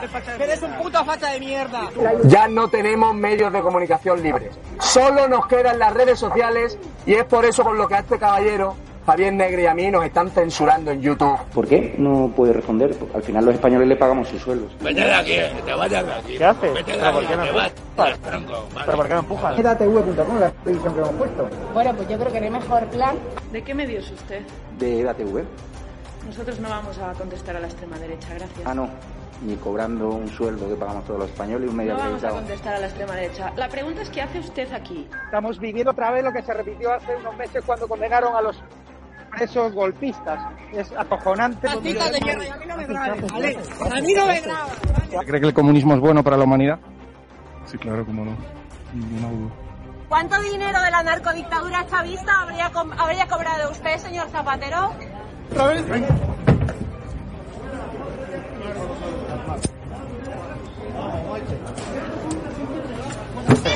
Mierda! ¡Eres un puto facha de mierda! Ya no tenemos medios de comunicación libres. Solo nos quedan las redes sociales y es por eso por lo que a este caballero, Javier Negre y a mí nos están censurando en YouTube. ¿Por qué no puede responder? Porque al final los españoles le pagamos sus sueldos. Vete de aquí, te vayas de aquí. ¿Qué haces? Vete de ¿Pero por aquí, qué me te vas. ¿Pero por qué me empujas? edatv.com, la televisión que hemos puesto. Bueno, pues yo creo que no hay mejor plan. ¿De qué medio es usted? ¿De EDATV? Nosotros no vamos a contestar a la extrema derecha, gracias. Ah, no. Ni cobrando un sueldo que pagamos todos los españoles y un medio No vamos a contestar a la extrema derecha. La pregunta es ¿qué hace usted aquí? Estamos viviendo otra vez lo que se repitió hace unos meses cuando condenaron a los presos golpistas. Es acojonante. De y a mí no me graben, ¿vale? A mí no me graban. ¿Cree que el comunismo es bueno para la humanidad? Sí, claro, cómo no. Ninguna duda. ¿Cuánto dinero de la narcodictadura chavista habría, com- habría cobrado usted, señor Zapatero? ¿Otra vez?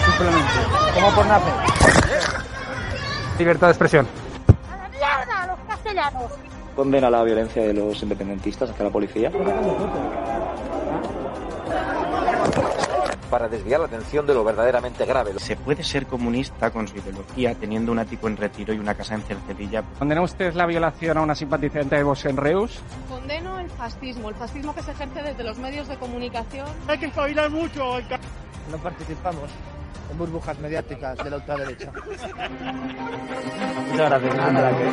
Simplemente. ¿Cómo por nacer? Libertad de expresión. ¡A la mierda, los castellanos! Condena la violencia de los independentistas hacia la policía. para desviar la atención de lo verdaderamente grave. ¿Se puede ser comunista con su ideología teniendo un ático en retiro y una casa en Cercedilla? ¿Condena usted la violación a una simpatizante de Vox en Reus? Condeno el fascismo, el fascismo que se ejerce desde los medios de comunicación. Hay que espabilar mucho. No participamos en burbujas mediáticas de la ultraderecha. Muchas gracias. Nada, que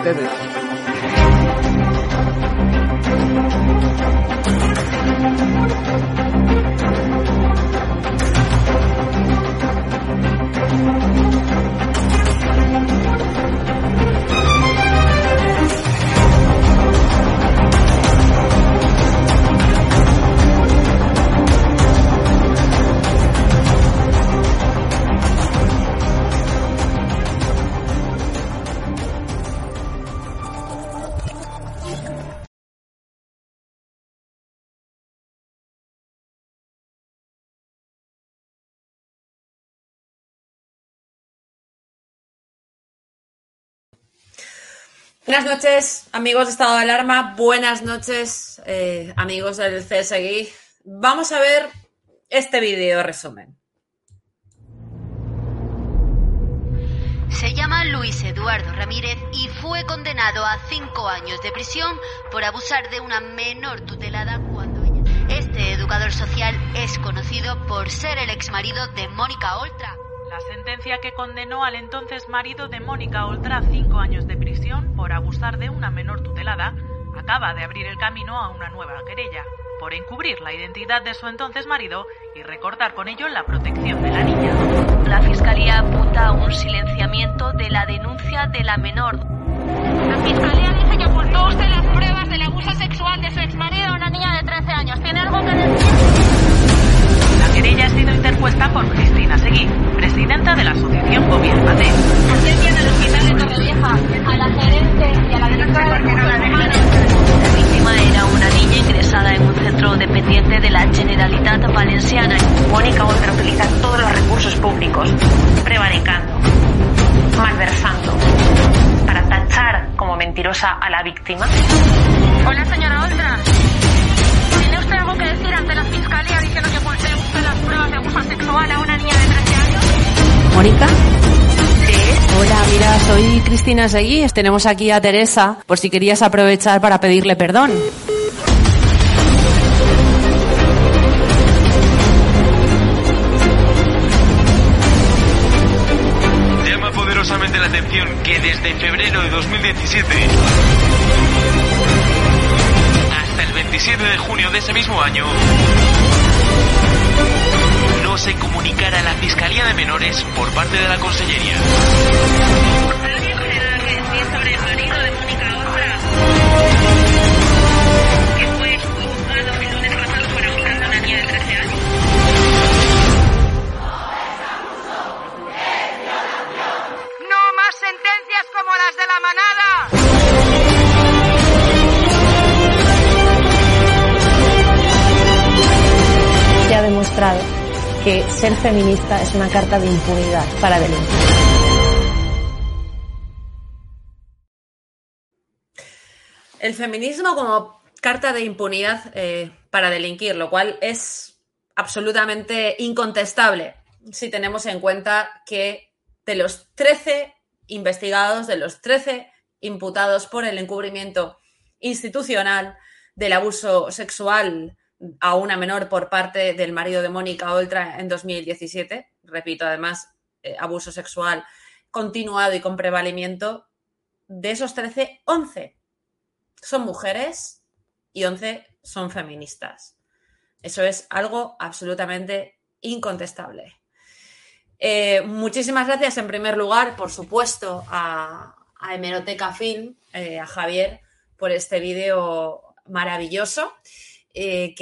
Buenas noches, amigos de Estado de Alarma. Buenas noches, eh, amigos del CSGI. Vamos a ver este vídeo resumen. Se llama Luis Eduardo Ramírez y fue condenado a cinco años de prisión por abusar de una menor tutelada cuando. Este educador social es conocido por ser el exmarido de Mónica Oltra. La sentencia que condenó al entonces marido de Mónica Oltra a cinco años de prisión por abusar de una menor tutelada acaba de abrir el camino a una nueva querella por encubrir la identidad de su entonces marido y recortar con ello la protección de la niña. La fiscalía apunta a un silenciamiento de la denuncia de la menor. La fiscalía dice que ocultó usted las pruebas del abuso sexual de su exmarido a una niña de 13 años. ¿Tiene algo que decir? La querella ha sido interpuesta por Cristina Seguí, presidenta de la asociación Gobiernate. Agencia del Hospital de Torrevieja, a la gerente y a la directora de recursos humanos. La víctima era una niña ingresada en un centro dependiente de la Generalitat Valenciana. Mónica Oltra utiliza todos los recursos públicos, prevaricando, malversando, para tachar como mentirosa a la víctima. Hola, señora Oltra. ¿Tiene usted algo que decir ante la fiscalía diciendo que usted las pruebas de abuso sexual a una niña de 13 años? Mónica. Hola, mira, soy Cristina Seguí. Tenemos aquí a Teresa, por si querías aprovechar para pedirle perdón. Llama poderosamente la atención que desde febrero de 2017 hasta el 27 de junio de ese mismo año no se comunicara a la Fiscalía de Menores por parte de la Consellería. sobre el marido de Mónica Oltra, que fue juzgado el lunes pasado por abusar de una niña de 13 años. ¡No más sentencias como las de la manada! Que ser feminista es una carta de impunidad para delinquir. El feminismo como carta de impunidad eh, para delinquir, lo cual es absolutamente incontestable si tenemos en cuenta que de los 13 investigados, de los 13 imputados por el encubrimiento institucional del abuso sexual a una menor por parte del marido de Mónica Oltra en 2017, repito, además, eh, abuso sexual continuado y con prevalimiento, de esos 13, 11 son mujeres y 11 son feministas. Eso es algo absolutamente incontestable. Eh, muchísimas gracias en primer lugar, por supuesto, a, a Hemeroteca Film, eh, a Javier, por este vídeo maravilloso eh,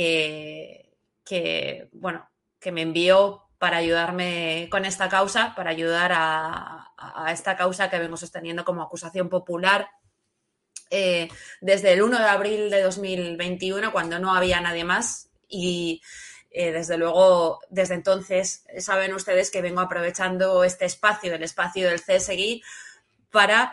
que, bueno, que me envió para ayudarme con esta causa, para ayudar a, esta causa que vengo sosteniendo como acusación popular eh, desde el 1 de abril de 2021, cuando no había nadie más. Y eh, desde luego, desde entonces, saben ustedes que vengo aprovechando este espacio, el espacio del CSGI, para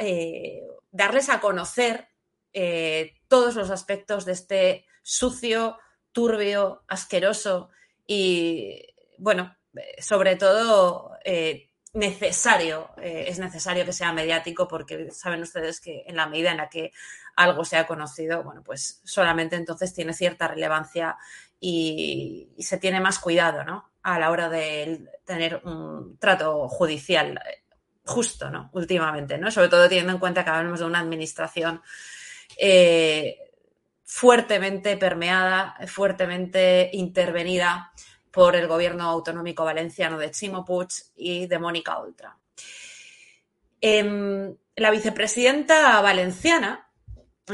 darles a conocer eh, todos los aspectos de este sucio, turbio, asqueroso y, bueno, sobre todo eh, necesario, eh, es necesario que sea mediático porque saben ustedes que en la medida en la que algo sea conocido, bueno, pues solamente entonces tiene cierta relevancia y, y se tiene más cuidado, ¿no? A la hora de tener un trato judicial justo, ¿no? Últimamente, ¿no? Sobre todo teniendo en cuenta que hablamos de una administración eh, fuertemente permeada, fuertemente intervenida por el gobierno autonómico valenciano de Chimo Puig y de Mónica Oltra. Eh, la vicepresidenta valenciana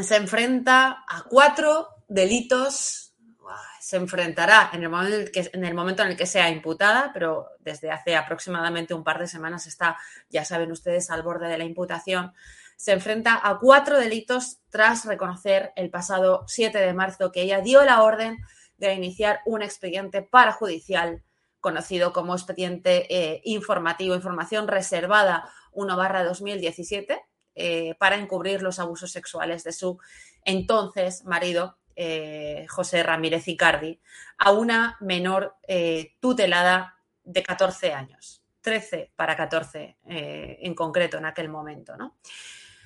se enfrenta a cuatro delitos se enfrentará en el, momento en, el que, en el momento en el que sea imputada, pero desde hace aproximadamente un par de semanas está, ya saben ustedes, al borde de la imputación. Se enfrenta a cuatro delitos tras reconocer el pasado 7 de marzo que ella dio la orden de iniciar un expediente parajudicial conocido como expediente eh, informativo, información reservada 1 barra 2017, eh, para encubrir los abusos sexuales de su entonces marido, eh, José Ramírez Icardi, a una menor tutelada de 14 años, 13 para 14 eh, en concreto en aquel momento. ¿no?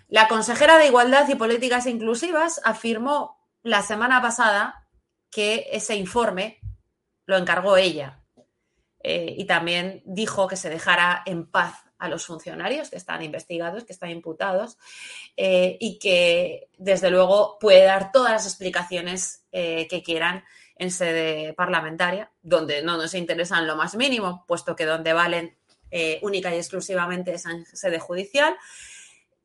La consejera de Igualdad y Políticas Inclusivas afirmó la semana pasada que ese informe lo encargó ella y también dijo que se dejara en paz a los funcionarios que están investigados, que están imputados, eh, y que desde luego puede dar todas las explicaciones eh, que quieran en sede parlamentaria, donde no nos interesa en lo más mínimo, puesto que donde valen eh, única y exclusivamente es en sede judicial,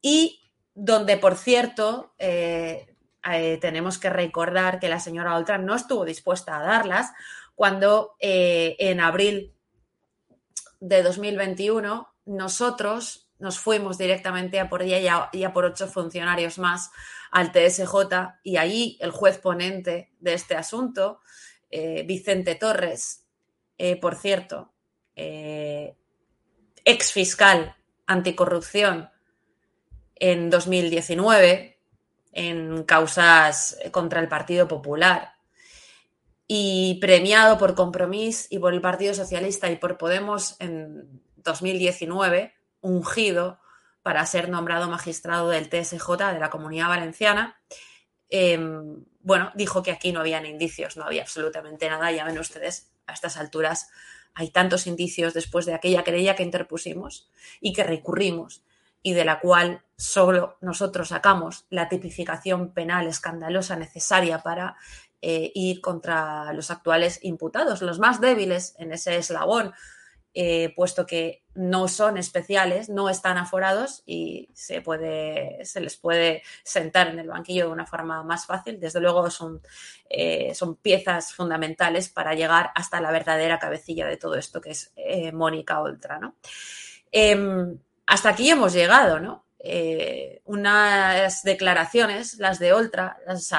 y donde, por cierto, tenemos que recordar que la señora Oltra no estuvo dispuesta a darlas cuando en abril de 2021 nosotros nos fuimos directamente a por ella y a, por ocho funcionarios más al TSJ y allí el juez ponente de este asunto, eh, Vicente Torres, eh, por cierto, eh, ex fiscal anticorrupción en 2019 en causas contra el Partido Popular y premiado por Compromís y por el Partido Socialista y por Podemos en 2019, ungido para ser nombrado magistrado del TSJ de la Comunidad Valenciana. Eh, bueno, dijo que aquí no habían indicios, no había absolutamente nada. Ya ven ustedes, a estas alturas hay tantos indicios después de aquella querella que interpusimos y que recurrimos y de la cual solo nosotros sacamos la tipificación penal escandalosa necesaria para eh, ir contra los actuales imputados, los más débiles en ese eslabón, eh, puesto que no son especiales, no están aforados y se, puede, se les puede sentar en el banquillo de una forma más fácil. Desde luego son, eh, son piezas fundamentales para llegar hasta la verdadera cabecilla de todo esto, que es Mónica Oltra. ¿no? Hasta aquí hemos llegado, ¿no? unas declaraciones, las de Oltra, las,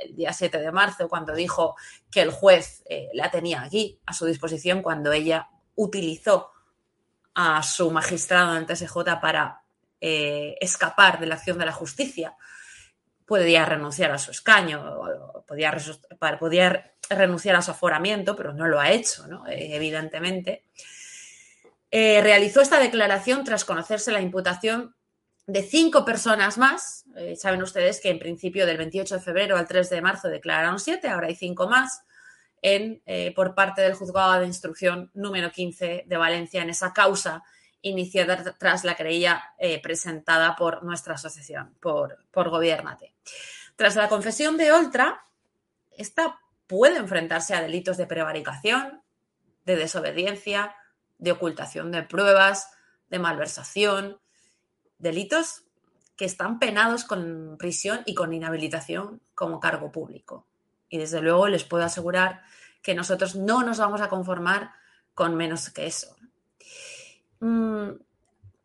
el día 7 de marzo, cuando dijo que el juez la tenía aquí a su disposición cuando ella utilizó a su magistrado en TSJ para eh, escapar de la acción de la justicia, podía renunciar a su escaño, podía, renunciar a su aforamiento, pero no lo ha hecho, ¿no? Eh, evidentemente. Eh, realizó esta declaración tras conocerse la imputación de cinco personas más. saben ustedes que en principio del 28 de febrero al 3 de marzo declararon siete, ahora hay cinco más en, eh, por parte del juzgado de instrucción número 15 de Valencia en esa causa iniciada tras la querella eh, presentada por nuestra asociación, por, por Gobiernate. Tras la confesión de Oltra, esta puede enfrentarse a delitos de prevaricación, de desobediencia, de ocultación de pruebas, de malversación, delitos que están penados con prisión y con inhabilitación como cargo público. Y desde luego les puedo asegurar que nosotros no nos vamos a conformar con menos que eso. Mm,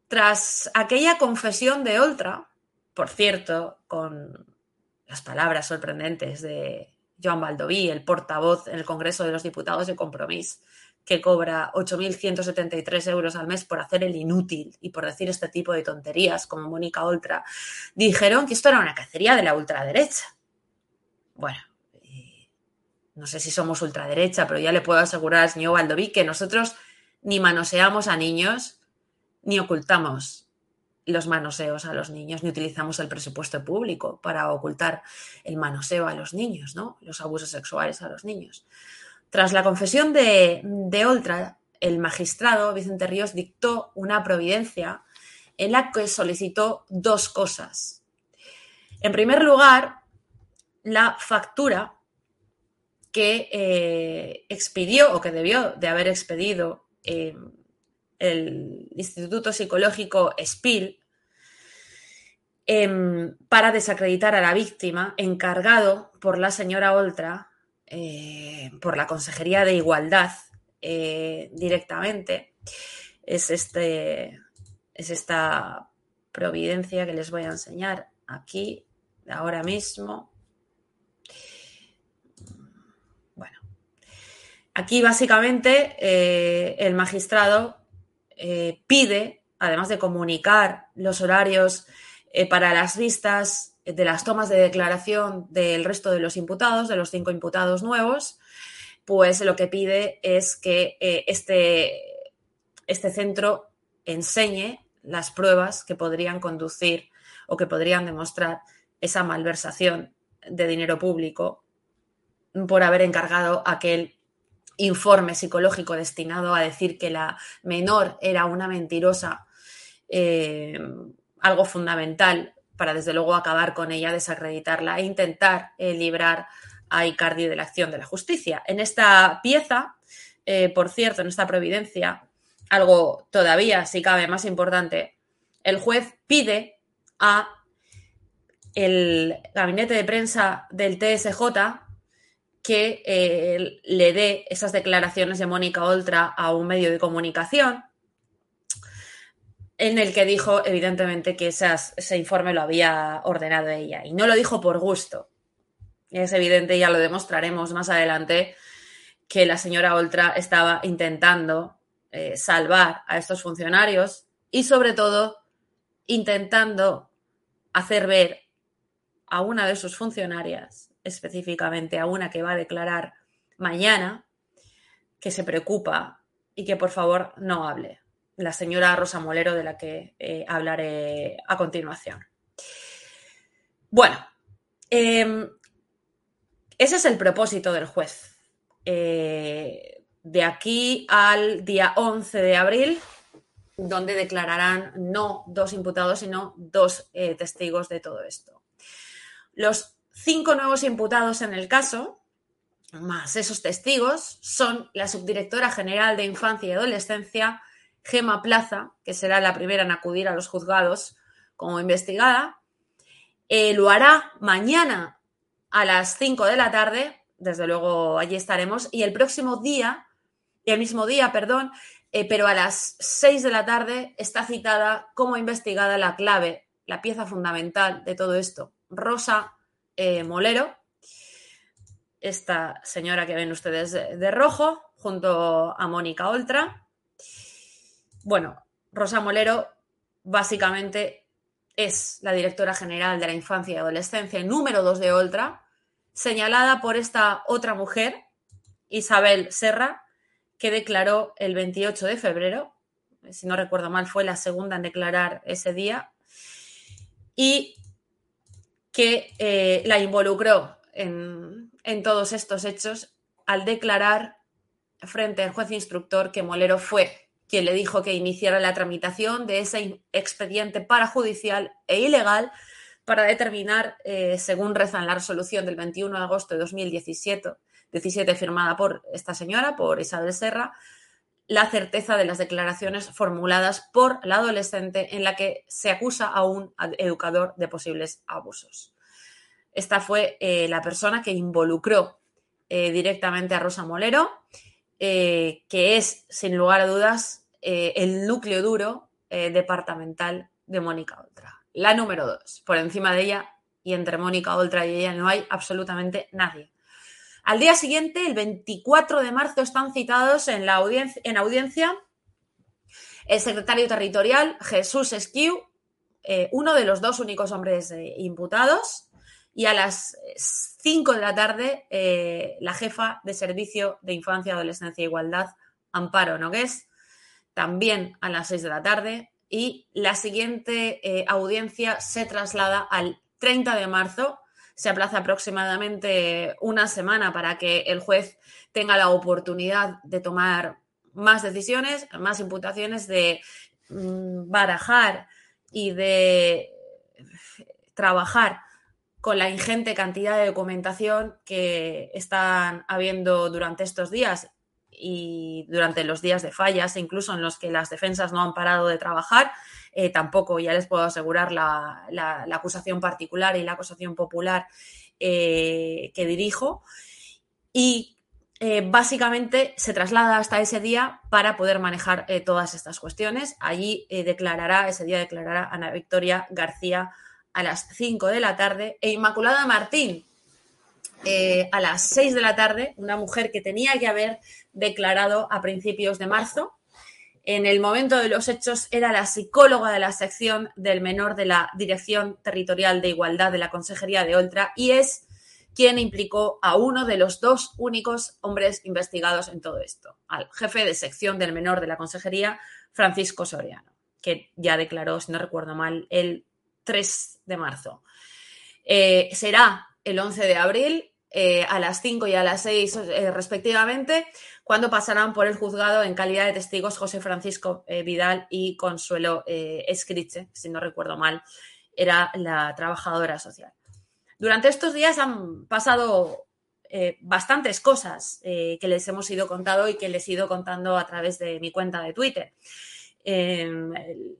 tras aquella confesión de Oltra, por cierto, con las palabras sorprendentes de Joan Baldoví, el portavoz en el Congreso de los Diputados de Compromís, que cobra 8.173 euros al mes por hacer el inútil y por decir este tipo de tonterías, como Mónica Oltra, dijeron que esto era una cacería de la ultraderecha. Bueno, no sé si somos ultraderecha, pero ya le puedo asegurar al señor Valdoví que nosotros ni manoseamos a niños, ni ocultamos los manoseos a los niños, ni utilizamos el presupuesto público para ocultar el manoseo a los niños, ¿no? Los abusos sexuales a los niños. Tras la confesión de, Oltra, el magistrado Vicente Ríos dictó una providencia en la que solicitó dos cosas. En primer lugar, la factura que eh, expidió o que debió de haber expedido eh, el Instituto Psicológico SPIL em, para desacreditar a la víctima, encargado por la señora Oltra, eh, por la Consejería de Igualdad directamente. Es, este, es esta providencia que les voy a enseñar aquí, ahora mismo. Aquí básicamente eh, el magistrado eh, pide, además de comunicar los horarios eh, para las vistas de las tomas de declaración del resto de los imputados, de los cinco imputados nuevos, pues lo que pide es que este, este centro enseñe las pruebas que podrían conducir o que podrían demostrar esa malversación de dinero público por haber encargado aquel informe psicológico destinado a decir que la menor era una mentirosa, eh, algo fundamental para desde luego acabar con ella, desacreditarla e intentar eh, librar a Icardi de la acción de la justicia. En esta pieza, eh, por cierto, en esta providencia, algo todavía, si cabe, más importante, el juez pide a el gabinete de prensa del TSJ que eh, le dé esas declaraciones de Mónica Oltra a un medio de comunicación en el que dijo, evidentemente, que ese informe lo había ordenado ella. Y no lo dijo por gusto. Es evidente, ya lo demostraremos más adelante, que la señora Oltra estaba intentando eh, salvar a estos funcionarios y, sobre todo, intentando hacer ver a una de sus funcionarias específicamente a una que va a declarar mañana, que se preocupa y que por favor no hable. La señora Rosa Molero, de la que eh, hablaré a continuación. Bueno, em, ese es el propósito del juez. Eh, de aquí al día 11 de abril, donde declararán no dos imputados, sino dos eh, testigos de todo esto. Los cinco nuevos imputados en el caso más esos testigos son la subdirectora general de Infancia y Adolescencia, Gema Plaza, que será la primera en acudir a los juzgados como investigada. Eh, lo hará mañana a las 5 de la tarde, desde luego allí estaremos, y el próximo día, el mismo día, perdón, eh, pero a las 6 de la tarde está citada como investigada la clave, la pieza fundamental de todo esto, Rosa eh, Molero, esta señora que ven ustedes de, de rojo, junto a Mónica Oltra. Bueno, Rosa Molero básicamente es la directora general de la infancia y adolescencia, número 2 de Oltra, señalada por esta otra mujer, Isabel Serra, que declaró el 28 de febrero, si no recuerdo mal, fue la segunda en declarar ese día, y que eh, la involucró en, en todos estos hechos al declarar frente al juez instructor que Molero fue quien le dijo que iniciara la tramitación de ese expediente parajudicial e ilegal para determinar, eh, según reza en la resolución del 21 de agosto de 2017, 17, firmada por esta señora, por Isabel Serra, la certeza de las declaraciones formuladas por la adolescente en la que se acusa a un educador de posibles abusos. Esta fue eh, la persona que involucró eh, directamente a Rosa Molero, eh, que es, sin lugar a dudas, eh, el núcleo duro eh, departamental de Mónica Oltra. La número dos. Por encima de ella y entre Mónica Oltra y ella no hay absolutamente nadie. Al día siguiente, el 24 de marzo, están citados en, la audiencia, en audiencia el secretario territorial Jesús Esquiu, uno de los dos únicos hombres imputados, y a las 5 de la tarde, eh, la jefa de Servicio de Infancia, Adolescencia e Igualdad, Amparo Nogués, también a las 6 de la tarde, y la siguiente eh, audiencia se traslada al 30 de marzo, se aplaza aproximadamente una semana para que el juez tenga la oportunidad de tomar más decisiones, más imputaciones, de mm, barajar y de trabajar con la ingente cantidad de documentación que están habiendo durante estos días y durante los días de fallas, incluso en los que las defensas no han parado de trabajar, eh, tampoco ya les puedo asegurar la, la, acusación particular y la acusación popular eh, que dirijo. Y eh, básicamente se traslada hasta ese día para poder manejar todas estas cuestiones. Allí declarará, ese día declarará Ana Victoria García a las 5 de la tarde e Inmaculada Martín eh, a las 6 de la tarde, una mujer que tenía que haber declarado a principios de marzo. En el momento de los hechos era la psicóloga de la sección del menor de la Dirección Territorial de Igualdad de la Consejería de Oltra y es quien implicó a uno de los dos únicos hombres investigados en todo esto, al jefe de sección del menor de la Consejería, Francisco Soriano, que ya declaró, si no recuerdo mal, el 3 de marzo. Eh, será el 11 de abril eh, a las 5 y a las 6 eh, respectivamente, cuando pasarán por el juzgado en calidad de testigos José Francisco Vidal y Consuelo Escriche, si no recuerdo mal, era la trabajadora social. Durante estos días han pasado bastantes cosas que les hemos ido contando y que les he ido contando a través de mi cuenta de Twitter. Eh,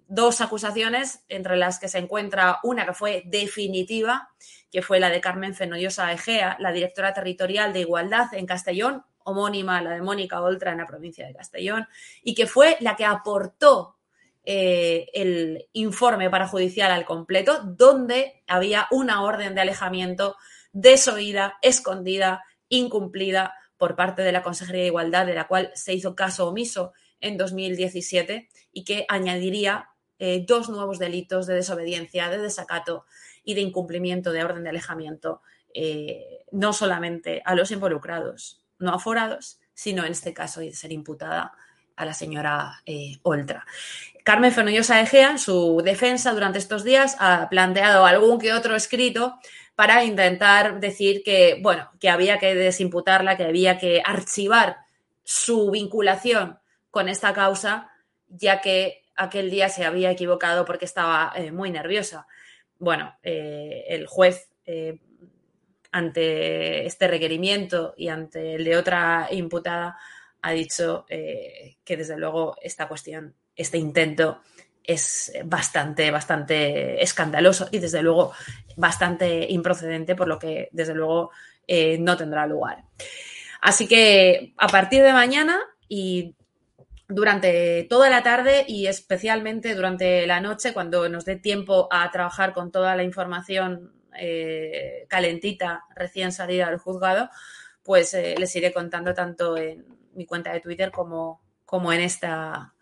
dos acusaciones, entre las que se encuentra una que fue definitiva, que fue la de Carmen Fenollosa Egea, la directora territorial de Igualdad en Castellón, homónima a la de Mónica Oltra en la provincia de Castellón, y que fue la que aportó eh, el informe parajudicial al completo, donde había una orden de alejamiento desoída, escondida, incumplida por parte de la Consejería de Igualdad, de la cual se hizo caso omiso en 2017 y que añadiría eh, dos nuevos delitos de desobediencia, de desacato y de incumplimiento de orden de alejamiento, eh, no solamente a los involucrados, no aforados, sino en este caso de ser imputada a la señora eh, Oltra. Carmen Fenollosa Egea, en su defensa durante estos días, ha planteado algún que otro escrito para intentar decir que, bueno, que había que desimputarla, que había que archivar su vinculación con esta causa, ya que aquel día se había equivocado porque estaba eh, muy nerviosa. Bueno, eh, el juez, eh, ante este requerimiento y ante el de otra imputada, ha dicho que desde luego esta cuestión, este intento es bastante, bastante escandaloso y desde luego bastante improcedente, por lo que desde luego no tendrá lugar. Así que a partir de mañana y durante toda la tarde y especialmente durante la noche, cuando nos dé tiempo a trabajar con toda la información eh, calentita recién salida del juzgado, pues eh, les iré contando tanto en mi cuenta de Twitter como, como, en esta,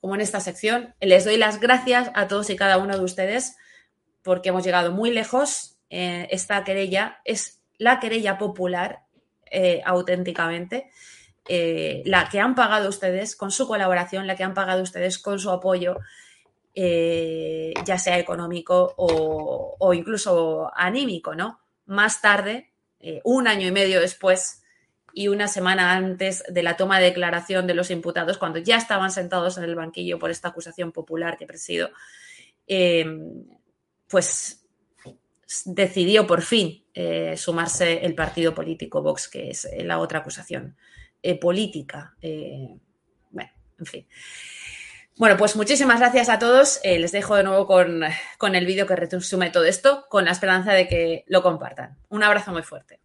como en esta sección. Les doy las gracias a todos y cada uno de ustedes porque hemos llegado muy lejos. Eh, esta querella es la querella popular auténticamente. La que han pagado ustedes con su colaboración, la que han pagado ustedes con su apoyo eh, ya sea económico o, incluso anímico, ¿no? Más tarde, eh, un año y medio después y una semana antes de la toma de declaración de los imputados, cuando ya estaban sentados en el banquillo por esta acusación popular que presido, pues decidió por fin eh, sumarse el partido político Vox, que es la otra acusación política. bueno, en fin. Bueno, pues muchísimas gracias a todos. Eh, les dejo de nuevo con, con el vídeo que resume todo esto, con la esperanza de que lo compartan. Un abrazo muy fuerte.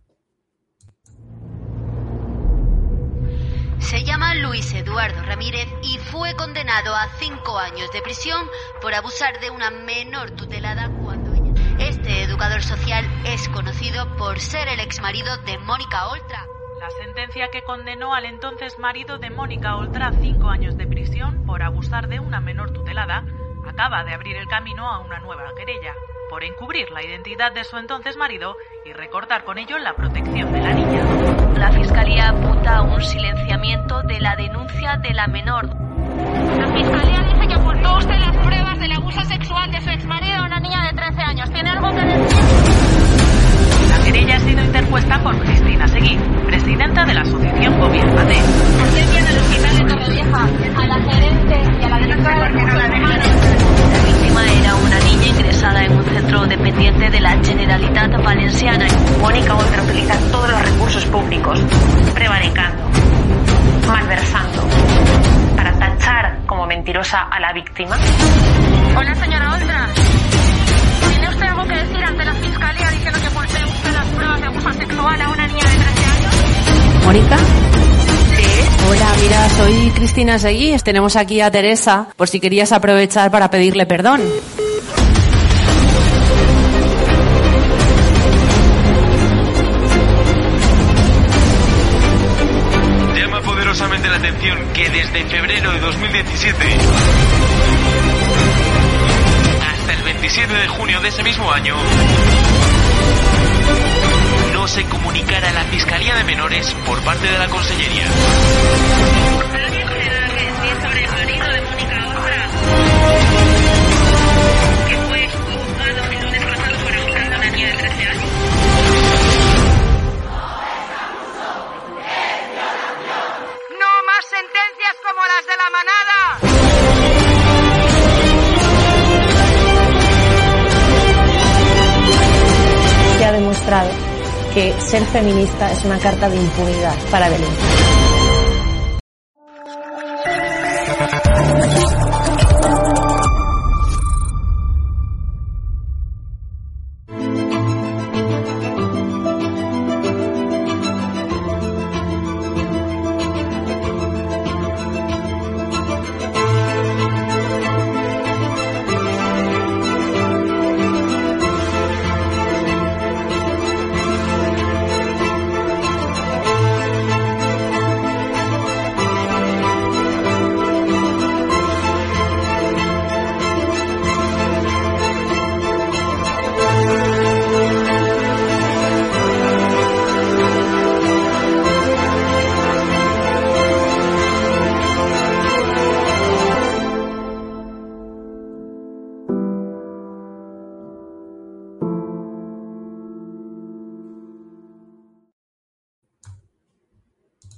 Se llama Luis Eduardo Ramírez y fue condenado a cinco años de prisión por abusar de una menor tutelada cuando ella. Este educador social es conocido por ser el exmarido de Mónica Oltra. La sentencia que condenó al entonces marido de Mónica Oltra a cinco años de prisión por abusar de una menor tutelada acaba de abrir el camino a una nueva querella por encubrir la identidad de su entonces marido y recortar con ello la protección de la niña. La fiscalía apunta a un silenciamiento de la denuncia de la menor. La fiscalía dice que ocultó usted las pruebas del abuso sexual de su exmarido a una niña de 13 años. ¿Tiene algo que decir? La querella ha sido interpuesta por Cristina Seguí, presidenta de la asociación Gobiernate. Atención al hospital de Torrevieja, a la gerente y a la directora de La víctima era una niña ingresada en un centro dependiente de la Generalitat Valenciana. Mónica Oltra utiliza todos los recursos públicos, prevaricando, malversando, para tachar como mentirosa a la víctima. Hola, señora Oltra. ¿Tiene usted algo que decir ante la fiscalía diciendo que posee usted las pruebas de abuso sexual a una niña de 13 años? Mónica. Hola, mira, soy Cristina Seguí. Tenemos aquí a Teresa, por si querías aprovechar para pedirle perdón. Llama poderosamente la atención que desde febrero de 2017 hasta el 27 de junio de ese mismo año no se comunicara a la Fiscalía de Menores por parte de la Consellería. sobre el marido de Mónica que ser feminista es una carta de impunidad para delincuentes.